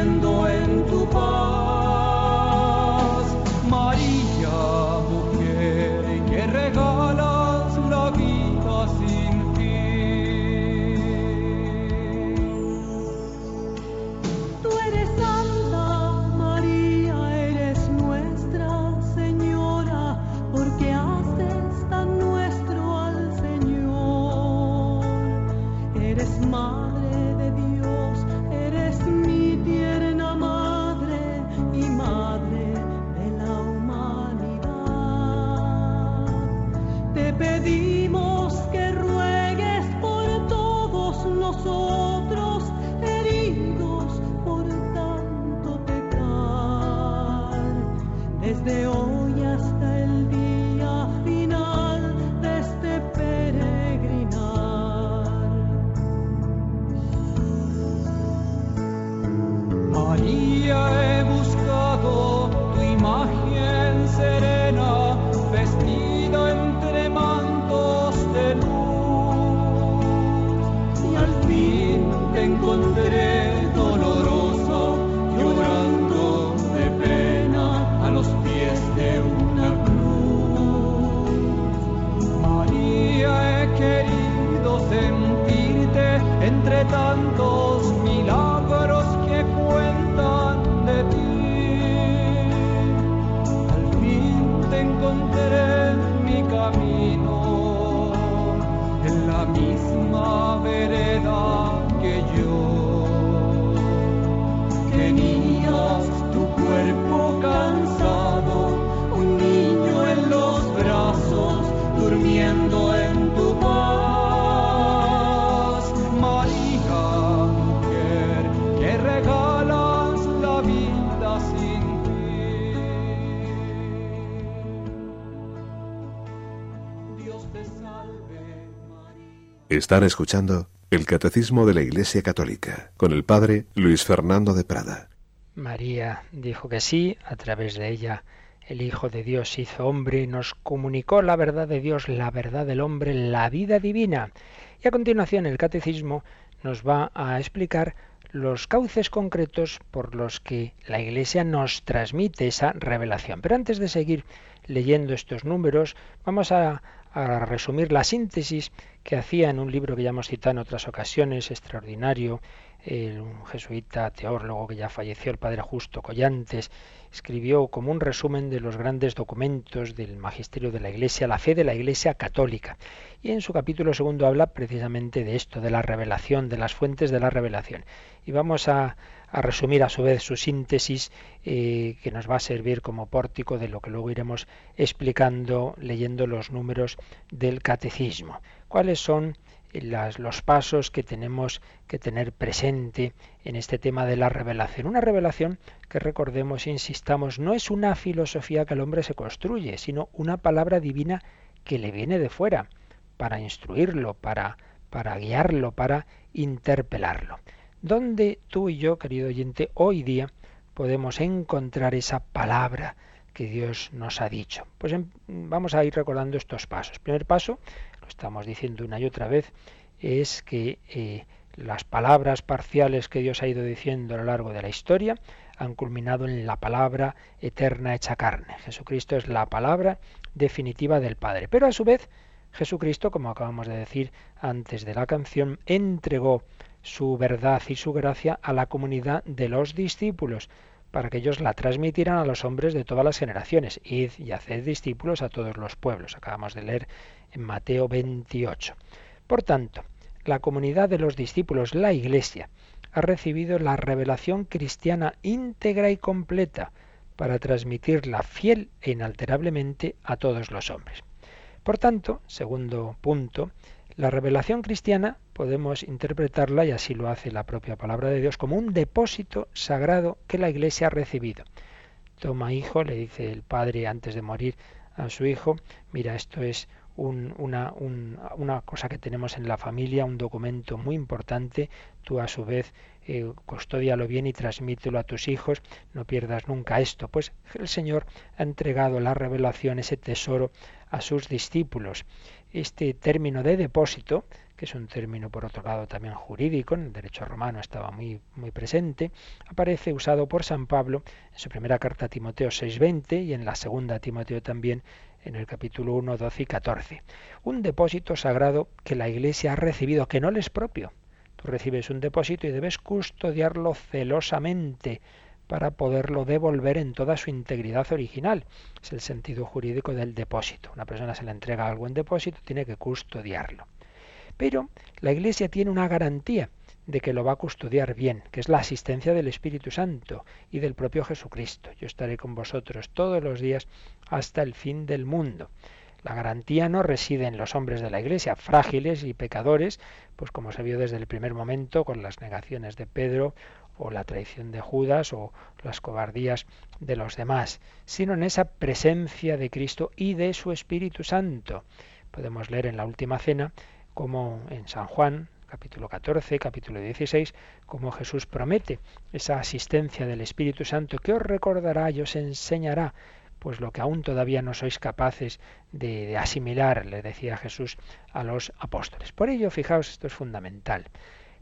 durmiendo durmiendo en tu paz. María, mujer, que regalas la vida sin ti. Dios te salve, María. Están escuchando el Catecismo de la Iglesia Católica con el Padre Luis Fernando de Prada. María dijo que sí, a través de ella el Hijo de Dios hizo hombre, nos comunicó la verdad de Dios, la verdad del hombre, la vida divina. Y a continuación el Catecismo nos va a explicar los cauces concretos por los que la Iglesia nos transmite esa revelación. Pero antes de seguir leyendo estos números, vamos a, resumir la síntesis que hacía en un libro que ya hemos citado en otras ocasiones, extraordinario, un jesuita teólogo que ya falleció, el padre Justo Collantes, escribió como un resumen de los grandes documentos del magisterio de la Iglesia, la fe de la Iglesia católica. Y en su capítulo segundo habla precisamente de esto, de la revelación, de las fuentes de la revelación. Y vamos a, a resumir a su vez su síntesis eh, que nos va a servir como pórtico de lo que luego iremos explicando leyendo los números del catecismo. ¿Cuáles son las, los pasos que tenemos que tener presente en este tema de la revelación? Una revelación que recordemos, insistamos, no es una filosofía que el hombre se construye, sino una palabra divina que le viene de fuera para instruirlo, para, para guiarlo, para interpelarlo. ¿Dónde tú y yo, querido oyente, hoy día podemos encontrar esa palabra que Dios nos ha dicho? Pues en, vamos a ir recordando estos pasos. Primer paso, estamos diciendo una y otra vez, es que eh, las palabras parciales que Dios ha ido diciendo a lo largo de la historia han culminado en la palabra eterna hecha carne. Jesucristo es la palabra definitiva del Padre. Pero a su vez, Jesucristo, como acabamos de decir antes de la canción, entregó su verdad y su gracia a la comunidad de los discípulos, para que ellos la transmitieran a los hombres de todas las generaciones. Id y haced discípulos a todos los pueblos. Acabamos de leer en Mateo 28. Por tanto, la comunidad de los discípulos, la Iglesia, ha recibido la revelación cristiana íntegra y completa para transmitirla fiel e inalterablemente a todos los hombres. Por tanto, segundo punto, la revelación cristiana podemos interpretarla, y así lo hace la propia palabra de Dios, como un depósito sagrado que la Iglesia ha recibido. Toma, hijo, le dice el padre antes de morir a su hijo, mira, esto es un, una, un, una, cosa que tenemos en la familia, un documento muy importante, tú a su vez eh, custódialo bien y transmítelo a tus hijos, no pierdas nunca esto. Pues el Señor ha entregado la revelación, ese tesoro, a sus discípulos. Este término de depósito, que es un término por otro lado también jurídico, en el derecho romano estaba muy, muy presente, aparece usado por San Pablo en su primera carta a Timoteo 6.20 y en la segunda a Timoteo también en el capítulo 1, 12 y 14. Un depósito sagrado que la Iglesia ha recibido, que no le es propio. Tú recibes un depósito y debes custodiarlo celosamente para poderlo devolver en toda su integridad original. Es el sentido jurídico del depósito. Una persona se le entrega algo en depósito, tiene que custodiarlo. Pero la Iglesia tiene una garantía de que lo va a custodiar bien, que es la asistencia del Espíritu Santo y del propio Jesucristo. Yo estaré con vosotros todos los días hasta el fin del mundo. La garantía no reside en los hombres de la Iglesia, frágiles y pecadores, pues como se vio desde el primer momento con las negaciones de Pedro o la traición de Judas o las cobardías de los demás, sino en esa presencia de Cristo y de su Espíritu Santo. Podemos leer en la última cena como en San Juan, capítulo 14, capítulo 16, como Jesús promete esa asistencia del Espíritu Santo que os recordará y os enseñará pues lo que aún todavía no sois capaces de, de asimilar, le decía Jesús a los apóstoles. Por ello, fijaos, esto es fundamental.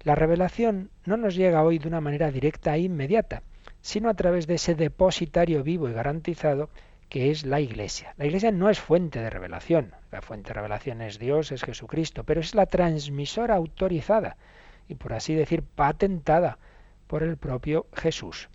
La revelación no nos llega hoy de una manera directa e inmediata, sino a través de ese depositario vivo y garantizado que es la Iglesia. La Iglesia no es fuente de revelación, la fuente de revelación es Dios, es Jesucristo, pero es la transmisora autorizada y por así decir patentada por el propio Jesús.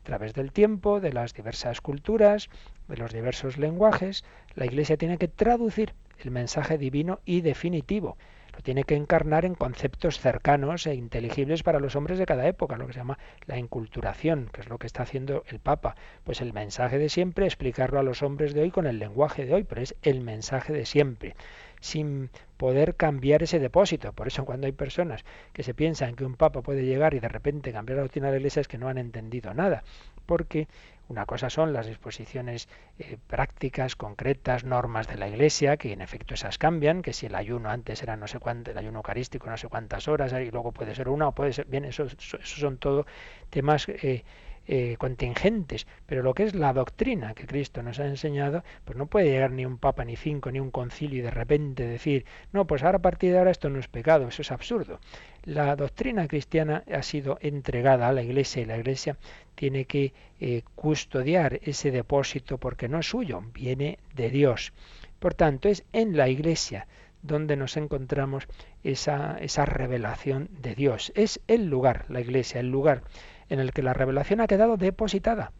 A través del tiempo, de las diversas culturas, de los diversos lenguajes, la Iglesia tiene que traducir el mensaje divino y definitivo lo tiene que encarnar en conceptos cercanos e inteligibles para los hombres de cada época, lo que se llama la inculturación, que es lo que está haciendo el Papa. Pues el mensaje de siempre, explicarlo a los hombres de hoy con el lenguaje de hoy, pero es el mensaje de siempre sin poder cambiar ese depósito. Por eso cuando hay personas que se piensan que un papa puede llegar y de repente cambiar la doctrina de la iglesia es que no han entendido nada, porque una cosa son las disposiciones eh, prácticas, concretas, normas de la Iglesia, que en efecto esas cambian, que si el ayuno antes era no sé cuánto, el ayuno eucarístico no sé cuántas horas, y luego puede ser una o puede ser, bien, esos eso son todo temas eh, eh, contingentes, pero lo que es la doctrina que Cristo nos ha enseñado, pues no puede llegar ni un papa, ni cinco, ni un concilio y de repente decir, no, pues ahora a partir de ahora esto no es pecado, eso es absurdo. La doctrina cristiana ha sido entregada a la Iglesia y la Iglesia tiene que eh, custodiar ese depósito porque no es suyo, viene de Dios. Por tanto, es en la Iglesia donde nos encontramos esa, esa revelación de Dios. Es el lugar, la Iglesia, el lugar en el que la revelación ha quedado depositada.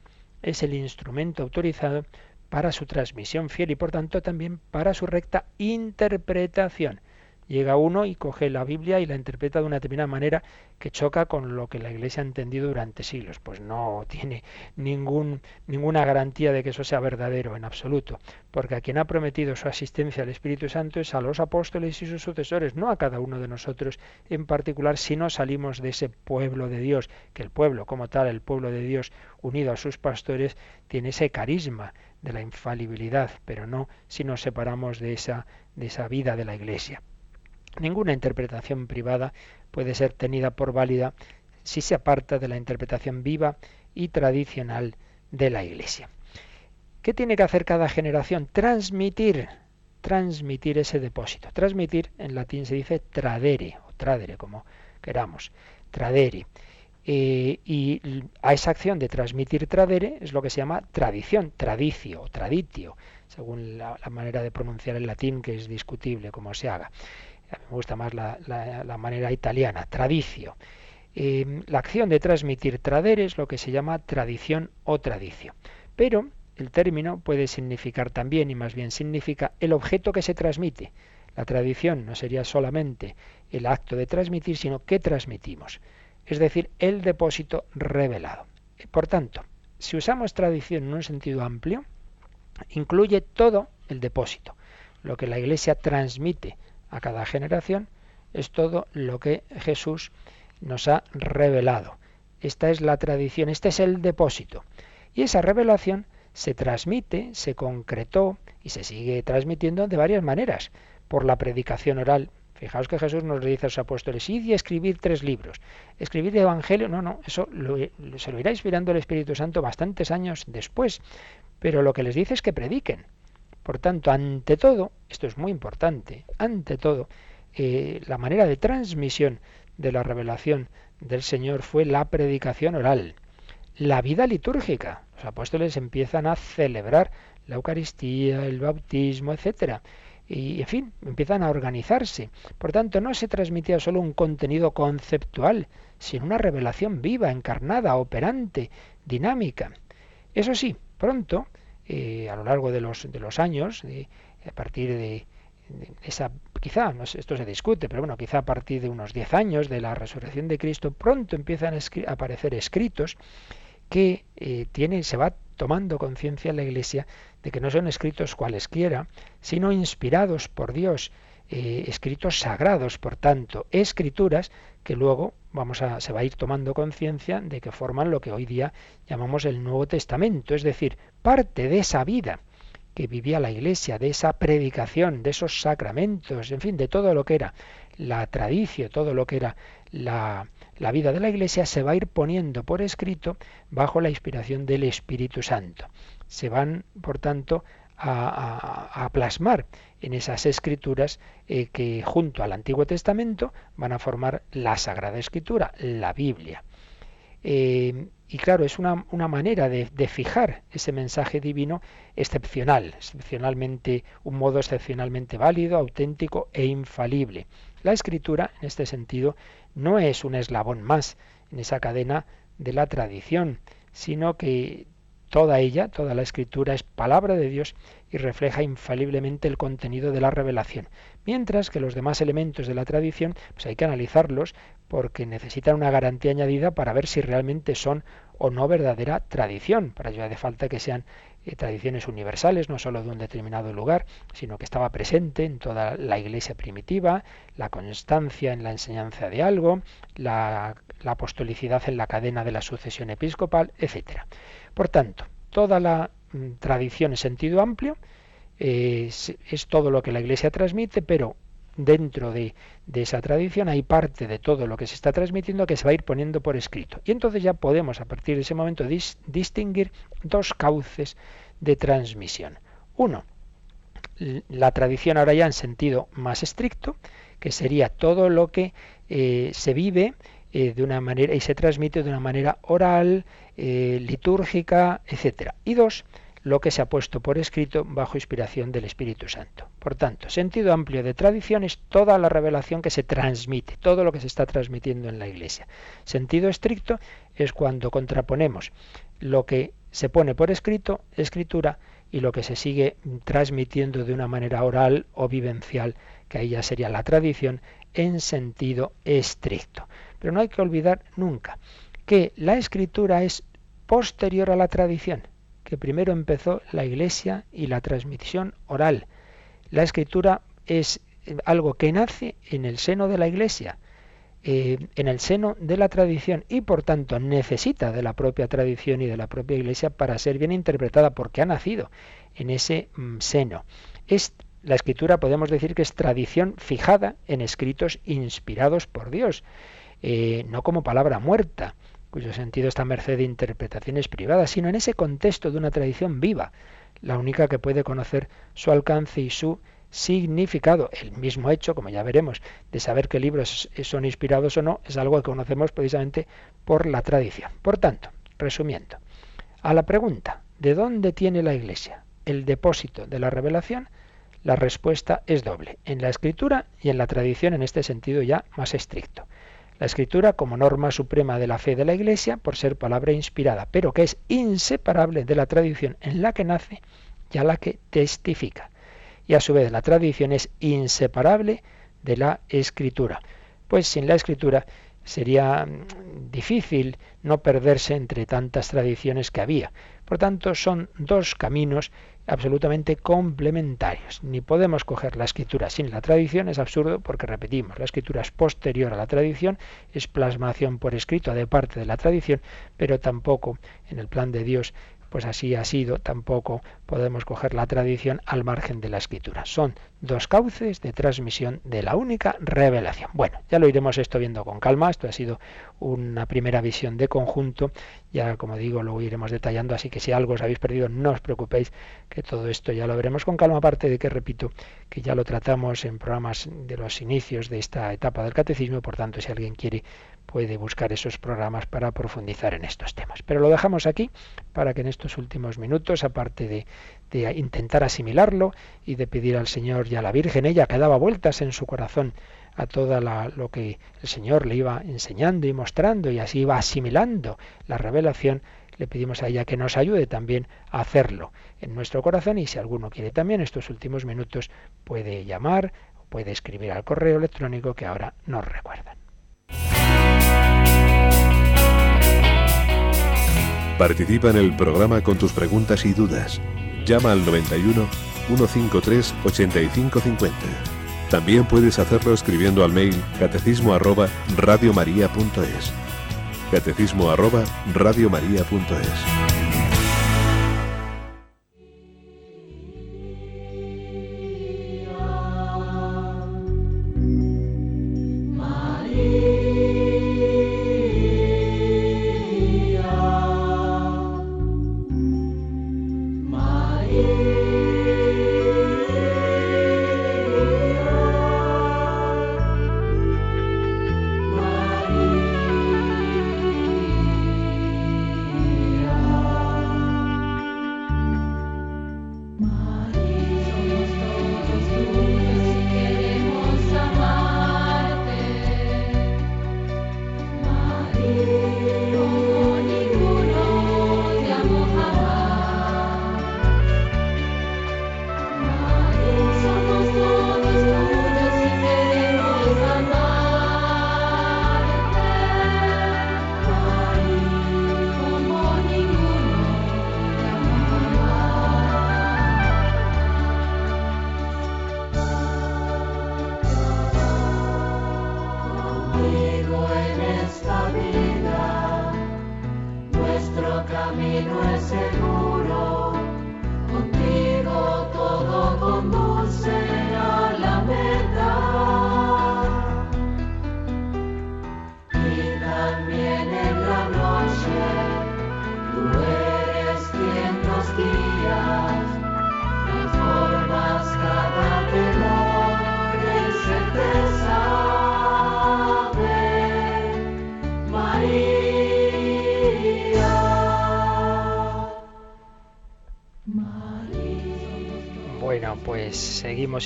Es el instrumento autorizado para su transmisión fiel y por tanto también para su recta interpretación. Llega uno y coge la Biblia y la interpreta de una determinada manera que choca con lo que la Iglesia ha entendido durante siglos. Pues no tiene ningún, ninguna garantía de que eso sea verdadero en absoluto, porque a quien ha prometido su asistencia al Espíritu Santo es a los apóstoles y sus sucesores, no a cada uno de nosotros en particular, si no salimos de ese pueblo de Dios, que el pueblo como tal, el pueblo de Dios unido a sus pastores, tiene ese carisma de la infalibilidad, pero no si nos separamos de esa, de esa vida de la Iglesia. Ninguna interpretación privada puede ser tenida por válida si se aparta de la interpretación viva y tradicional de la Iglesia. ¿Qué tiene que hacer cada generación? Transmitir, transmitir ese depósito. Transmitir en latín se dice tradere, o tradere, como queramos, tradere. Eh, y a esa acción de transmitir tradere es lo que se llama tradición, tradicio o traditio, según la, la manera de pronunciar el latín, que es discutible como se haga me gusta más la, manera italiana, tradicio. Em, la acción de transmitir tradere es lo que se llama tradición o tradicio. Pero el término puede significar también, y más bien significa, el objeto que se transmite. La tradición no sería solamente el acto de transmitir, sino que transmitimos. Es decir, el depósito revelado. Por tanto, si usamos tradición en un sentido amplio, incluye todo el depósito, lo que la Iglesia transmite a cada generación, es todo lo que Jesús nos ha revelado. Esta es la tradición, este es el depósito. Y esa revelación se transmite, se concretó y se sigue transmitiendo de varias maneras. Por la predicación oral. Fijaos que Jesús nos dice a los apóstoles, id y escribir tres libros. Escribir el Evangelio, no, no, eso se lo irá inspirando el Espíritu Santo bastantes años después. Pero lo que les dice es que prediquen. Por tanto, ante todo, esto es muy importante, ante todo, eh, la manera de transmisión de la revelación del Señor fue la predicación oral. La vida litúrgica. Los apóstoles empiezan a celebrar la Eucaristía, el bautismo, etc. Y, en fin, empiezan a organizarse. Por tanto, no se transmitía solo un contenido conceptual, sino una revelación viva, encarnada, operante, dinámica. Eso sí, pronto eh, a lo largo de los, de los años, a partir de, esa, quizá, no esto se discute, pero bueno, quizá a partir de unos 10 años de la resurrección de Cristo, pronto empiezan a, aparecer escritos que eh, se va tomando conciencia en la Iglesia de que no son escritos cualesquiera, sino inspirados por Dios, eh, escritos sagrados, por tanto, escrituras que luego vamos a, se va a ir tomando conciencia de que forman lo que hoy día llamamos el Nuevo Testamento, es decir, parte de esa vida que vivía la Iglesia, de esa predicación, de esos sacramentos, en fin, de todo lo que era la tradición, todo lo que era la, la vida de la Iglesia, se va a ir poniendo por escrito bajo la inspiración del Espíritu Santo. Se van, por tanto, a, plasmar en esas escrituras eh, que junto al Antiguo Testamento van a formar la Sagrada Escritura, la Biblia. Eh, y claro, es una, manera de, de, fijar ese mensaje divino excepcional, excepcionalmente, un modo excepcionalmente válido, auténtico e infalible. La escritura, en este sentido, no es un eslabón más en esa cadena de la tradición, sino que toda ella, toda la escritura es palabra de Dios y refleja infaliblemente el contenido de la revelación. Mientras que los demás elementos de la tradición, pues hay que analizarlos porque necesitan una garantía añadida para ver si realmente son o no verdadera tradición. Para ello hace falta que sean eh, tradiciones universales, no solo de un determinado lugar, sino que estaba presente en toda la iglesia primitiva, la constancia en la enseñanza de algo, la, apostolicidad en la cadena de la sucesión episcopal, etc. Por tanto, toda la tradición en sentido amplio es, todo lo que la iglesia transmite, pero dentro de, esa tradición hay parte de todo lo que se está transmitiendo que se va a ir poniendo por escrito. Y entonces ya podemos a partir de ese momento distinguir dos cauces de transmisión. Uno, la tradición ahora ya en sentido más estricto, que sería todo lo que eh, se vive eh, de una manera y se transmite de una manera oral, eh, litúrgica, etcétera. Y dos, lo que se ha puesto por escrito bajo inspiración del Espíritu Santo. Por tanto, sentido amplio de tradición es toda la revelación que se transmite, todo lo que se está transmitiendo en la Iglesia. Sentido estricto es cuando contraponemos lo que se pone por escrito, escritura, y lo que se sigue transmitiendo de una manera oral o vivencial, que ahí ya sería la tradición, en sentido estricto. Pero no hay que olvidar nunca que la escritura es posterior a la tradición que primero empezó la Iglesia y la transmisión oral. La escritura es eh, algo que nace en el seno de la Iglesia, eh, en el seno de la tradición y por tanto necesita de la propia tradición y de la propia Iglesia para ser bien interpretada porque ha nacido en ese mm, seno. Es la escritura podemos decir que es tradición fijada en escritos inspirados por Dios, eh, no como palabra muerta cuyo sentido está merced de interpretaciones privadas, sino en ese contexto de una tradición viva, la única que puede conocer su alcance y su significado. El mismo hecho, como ya veremos, de saber qué libros son inspirados o no, es algo que conocemos precisamente por la tradición. Por tanto, resumiendo, a la pregunta, ¿de dónde tiene la Iglesia el depósito de la revelación? La respuesta es doble, en la escritura y en la tradición en este sentido ya más estricto. La escritura como norma suprema de la fe de la Iglesia por ser palabra inspirada, pero que es inseparable de la tradición en la que nace y a la que testifica. Y a su vez la tradición es inseparable de la escritura, pues sin la escritura sería mm, difícil no perderse entre tantas tradiciones que había. Por tanto, son dos caminos absolutamente complementarios. Ni podemos coger la escritura sin la tradición, es absurdo porque repetimos, la escritura es posterior a la tradición, es plasmación por escrito de parte de la tradición, pero tampoco en el plan de Dios pues así ha sido, tampoco podemos coger la tradición al margen de la escritura. Son dos cauces de transmisión de la única revelación. Bueno, ya lo iremos esto viendo con calma, esto ha sido una primera visión de conjunto, ya como digo, lo iremos detallando, así que si algo os habéis perdido, no os preocupéis, que todo esto ya lo veremos con calma, aparte de que, repito, que ya lo tratamos en programas de los inicios de esta etapa del catecismo, por tanto, si alguien quiere puede buscar esos programas para profundizar en estos temas. Pero lo dejamos aquí para que en estos últimos minutos, aparte de, intentar asimilarlo y de pedir al Señor y a la Virgen, ella que daba vueltas en su corazón a todo lo que el Señor le iba enseñando y mostrando y así iba asimilando la revelación, le pedimos a ella que nos ayude también a hacerlo en nuestro corazón y si alguno quiere también estos últimos minutos puede llamar puede escribir al correo electrónico que ahora nos recuerdan. Participa en el programa con tus preguntas y dudas. Llama al 91 153 8550. También puedes hacerlo escribiendo al mail catecismo arroba radiomaria.es. Catecismo arroba radiomaria.es.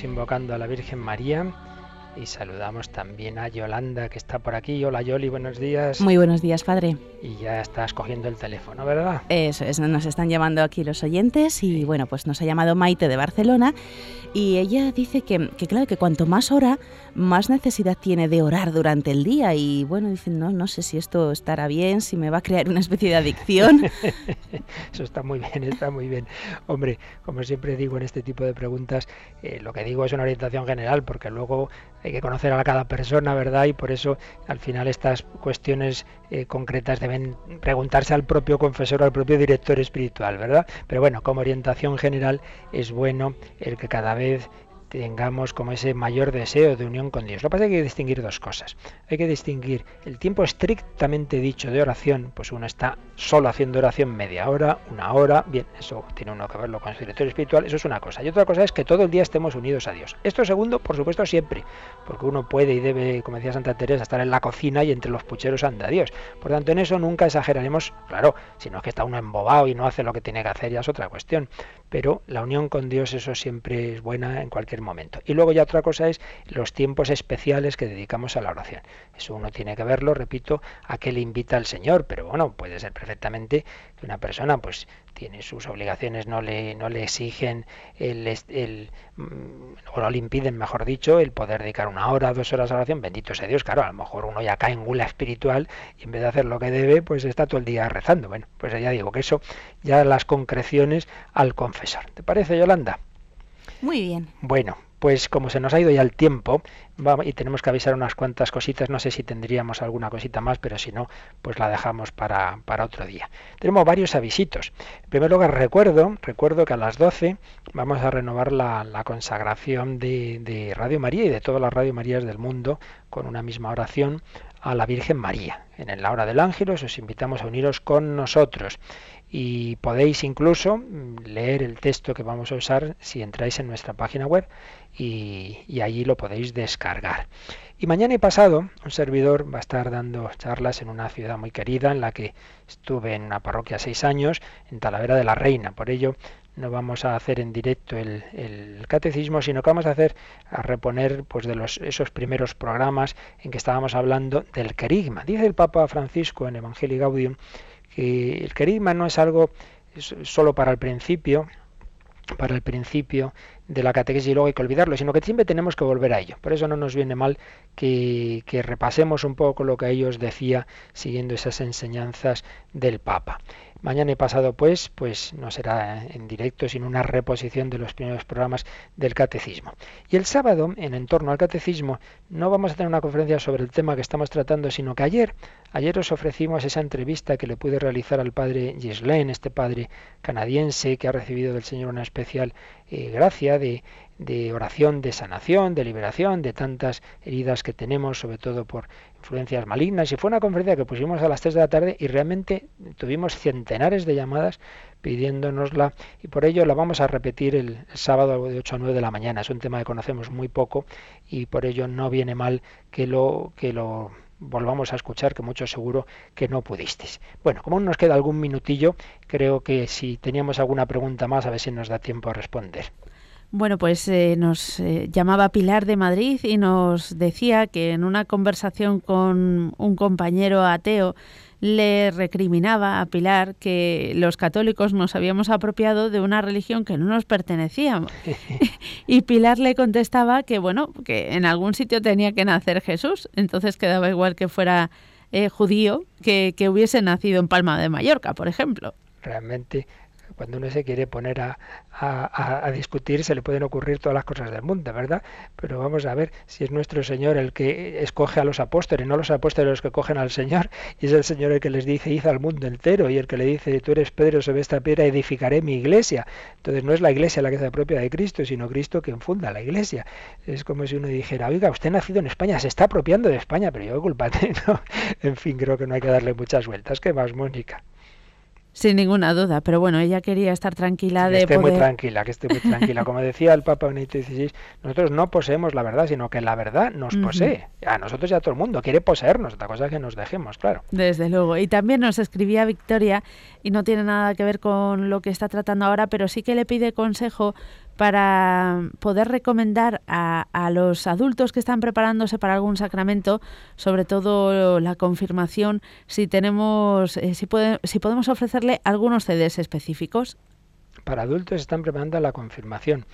invocando a la Virgen María y saludamos también a Yolanda que está por aquí. Hola Yoli, buenos días. Muy buenos días, padre. Y ya estás cogiendo el teléfono, ¿verdad? Eso es, nos están llamando aquí los oyentes y bueno, pues nos ha llamado Maite de Barcelona y ella dice que, que, claro, que cuanto más ora, más necesidad tiene de orar durante el día. Y bueno, dicen, no, no sé si esto estará bien, si me va a crear una especie de adicción. Eso está muy bien, está muy bien. Hombre, como siempre digo en este tipo de preguntas, eh, lo que digo es una orientación general, porque luego hay que conocer a cada persona, ¿verdad? Y por eso al final estas cuestiones eh, concretas deben preguntarse al propio confesor, al propio director espiritual, ¿verdad? Pero bueno, como orientación general es bueno el que cada vez tengamos como ese mayor deseo de unión con Dios. Lo que pasa es que hay que distinguir dos cosas. Hay que distinguir el tiempo estrictamente dicho de oración, pues uno está solo haciendo oración media hora, una hora, bien, eso tiene uno que verlo con su director espiritual, eso es una cosa. Y otra cosa es que todo el día estemos unidos a Dios. Esto segundo, por supuesto, siempre, porque uno puede y debe, como decía Santa Teresa, estar en la cocina y entre los pucheros anda Dios. Por tanto, en eso nunca exageraremos, claro, si no es que está uno embobado y no hace lo que tiene que hacer, ya es otra cuestión. Pero la unión con Dios, eso siempre es buena en cualquier momento. Y luego ya otra cosa es los tiempos especiales que dedicamos a la oración. Eso uno tiene que verlo, repito, a qué le invita al Señor, pero bueno, puede ser perfectamente que una persona pues tiene sus obligaciones, no le, no le exigen el, el, mm, o no le impiden, mejor dicho, el poder dedicar una hora, dos horas a oración, bendito sea Dios, claro, a lo mejor uno ya cae en gula espiritual y en vez de hacer lo que debe, pues está todo el día rezando. Bueno, pues ya digo que eso, ya las concreciones al confesor. ¿Te parece, Yolanda? Muy bien. Bueno, pues como se nos ha ido ya el tiempo y tenemos que avisar unas cuantas cositas, no sé si tendríamos alguna cosita más, pero si no, pues la dejamos para, para otro día. Tenemos varios avisitos. En primer lugar, recuerdo, recuerdo que a las 12 vamos a renovar la, la consagración de, de Radio María y de todas las Radio Marías del mundo con una misma oración a la Virgen María. En la hora del ángel os invitamos a uniros con nosotros y podéis incluso mm, leer el texto que vamos a usar si entráis en nuestra página web y, allí lo podéis descargar. Y mañana y pasado un servidor va a estar dando charlas en una ciudad muy querida en la que estuve en una parroquia seis años, en Talavera de la Reina. Por ello no vamos a hacer en directo el, el, catecismo, sino que vamos a hacer a reponer pues de los esos primeros programas en que estábamos hablando del querigma. Dice el Papa Francisco en Evangelii Gaudium que el querigma no es algo solo para el principio, para el principio de la catequesis y luego hay que olvidarlo, sino que siempre tenemos que volver a ello. Por eso no nos viene mal que, que repasemos un poco lo que ellos decía siguiendo esas enseñanzas del Papa. Mañana y pasado, pues, pues no será en directo, sino una reposición de los primeros programas del catecismo. Y el sábado, en entorno al catecismo, no vamos a tener una conferencia sobre el tema que estamos tratando, sino que ayer, ayer os ofrecimos esa entrevista que le pude realizar al padre Gislen, este padre canadiense que ha recibido del Señor una especial eh, gracia de de oración, de sanación, de liberación, de tantas heridas que tenemos, sobre todo por influencias malignas. Y fue una conferencia que pusimos a las 3 de la tarde y realmente tuvimos centenares de llamadas pidiéndonosla y por ello la vamos a repetir el, sábado de 8 a 9 de la mañana. Es un tema que conocemos muy poco y por ello no viene mal que lo que lo volvamos a escuchar, que mucho seguro que no pudisteis. Bueno, como nos queda algún minutillo, creo que si teníamos alguna pregunta más, a ver si nos da tiempo a responder. Bueno, pues eh, nos eh, llamaba Pilar de Madrid y nos decía que en una conversación con un compañero ateo le recriminaba a Pilar que los católicos nos habíamos apropiado de una religión que no nos pertenecía. y Pilar le contestaba que, bueno, que en algún sitio tenía que nacer Jesús, entonces quedaba igual que fuera eh, judío que, que hubiese nacido en Palma de Mallorca, por ejemplo. Realmente cuando uno se quiere poner a, a, discutir se le pueden ocurrir todas las cosas del mundo, ¿verdad? Pero vamos a ver si es nuestro Señor el que escoge a los apóstoles, no los apóstoles los que cogen al Señor, y es el Señor el que les dice, hizo al mundo entero, y el que le dice, tú eres Pedro, sobre esta piedra edificaré mi iglesia. Entonces no es la iglesia la que se apropia de Cristo, sino Cristo quien funda la iglesia. Es como si uno dijera, oiga, usted nacido en España, se está apropiando de España, pero yo culpa ¿no? En fin, creo que no hay que darle muchas vueltas. ¿Qué más, Mónica? Sin ninguna duda, pero bueno, ella quería estar tranquila de que esté muy tranquila, que esté muy tranquila. Como decía el Papa Benedicto XVI, nosotros no poseemos la verdad, sino que la verdad nos posee. A nosotros y a todo el mundo quiere poseernos, otra cosa es que nos dejemos, claro. Desde luego. Y también nos escribía Victoria, y no tiene nada que ver con lo que está tratando ahora, pero sí que le pide consejo para poder recomendar a, los adultos que están preparándose para algún sacramento, sobre todo la confirmación, si tenemos, eh, si, si podemos ofrecerle algunos CDs específicos. Para adultos están preparando la confirmación.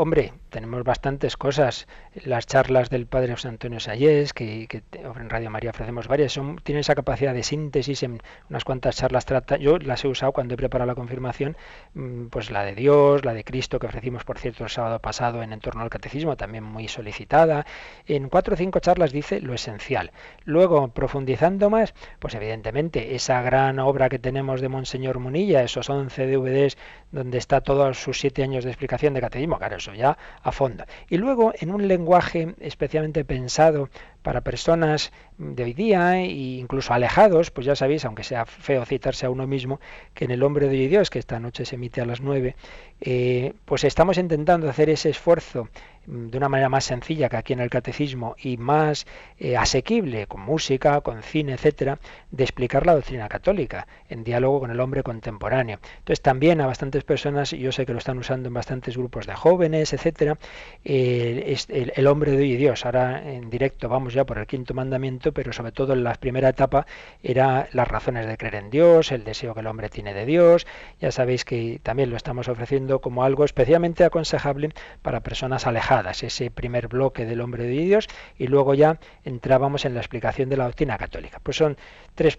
Hombre, tenemos bastantes cosas. Las charlas del padre José Antonio Sayés, que, en Radio María ofrecemos varias, son, tienen esa capacidad de síntesis en unas cuantas charlas. Trata, yo las he usado cuando he preparado la confirmación, mm, pues la de Dios, la de Cristo, que ofrecimos, por cierto, el sábado pasado en Entorno al Catecismo, también muy solicitada. En cuatro o cinco charlas dice lo esencial. Luego, profundizando más, pues evidentemente esa gran obra que tenemos de Monseñor Munilla, esos 11 DVDs donde está todos sus siete años de explicación de catecismo, claro, ya a fondo. Y luego, en un lenguaje especialmente pensado para personas de hoy día e incluso alejados, pues ya sabéis, aunque sea feo citarse a uno mismo, que en el hombre de hoy Dios, que esta noche se emite a las nueve, eh, pues estamos intentando hacer ese esfuerzo mm, de una manera más sencilla que aquí en el catecismo y más eh, asequible, con música, con cine, etcétera, de explicar la doctrina católica en diálogo con el hombre contemporáneo. Entonces también a bastantes personas, yo sé que lo están usando en bastantes grupos de jóvenes, etcétera, eh, el, el, hombre de hoy Dios. Ahora en directo vamos ya por el quinto mandamiento, pero sobre todo en la primera etapa era las razones de creer en Dios, el deseo que el hombre tiene de Dios. Ya sabéis que también lo estamos ofreciendo como algo especialmente aconsejable para personas alejadas, ese primer bloque del hombre de Dios, y luego ya entrábamos en la explicación de la doctrina católica. Pues son tres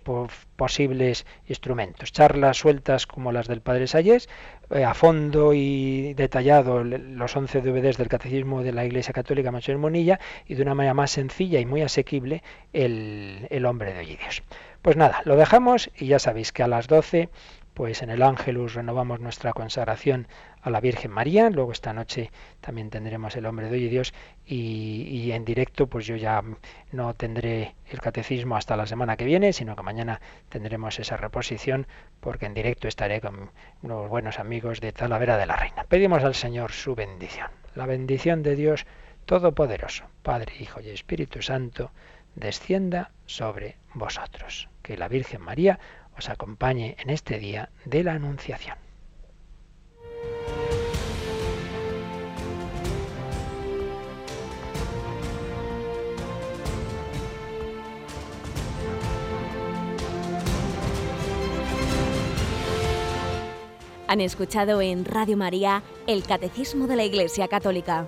posibles instrumentos, charlas sueltas como las del Padre Sayés, eh, a fondo y detallado los 11 DVDs del Catecismo de la Iglesia Católica Mayor Monilla y de una manera más sencilla y muy asequible el, el hombre de Dios. Pues nada, lo dejamos y ya sabéis que a las 12 pues en el Ángelus renovamos nuestra consagración a la Virgen María, luego esta noche también tendremos el Hombre de Hoy y Dios y, en directo pues yo ya no tendré el catecismo hasta la semana que viene, sino que mañana tendremos esa reposición porque en directo estaré con unos buenos amigos de Talavera de la Reina. Pedimos al Señor su bendición, la bendición de Dios Todopoderoso, Padre, Hijo y Espíritu Santo, descienda sobre vosotros. Que la Virgen María os acompañe en este día de la Anunciación. Han escuchado en Radio María el Catecismo de la Iglesia Católica,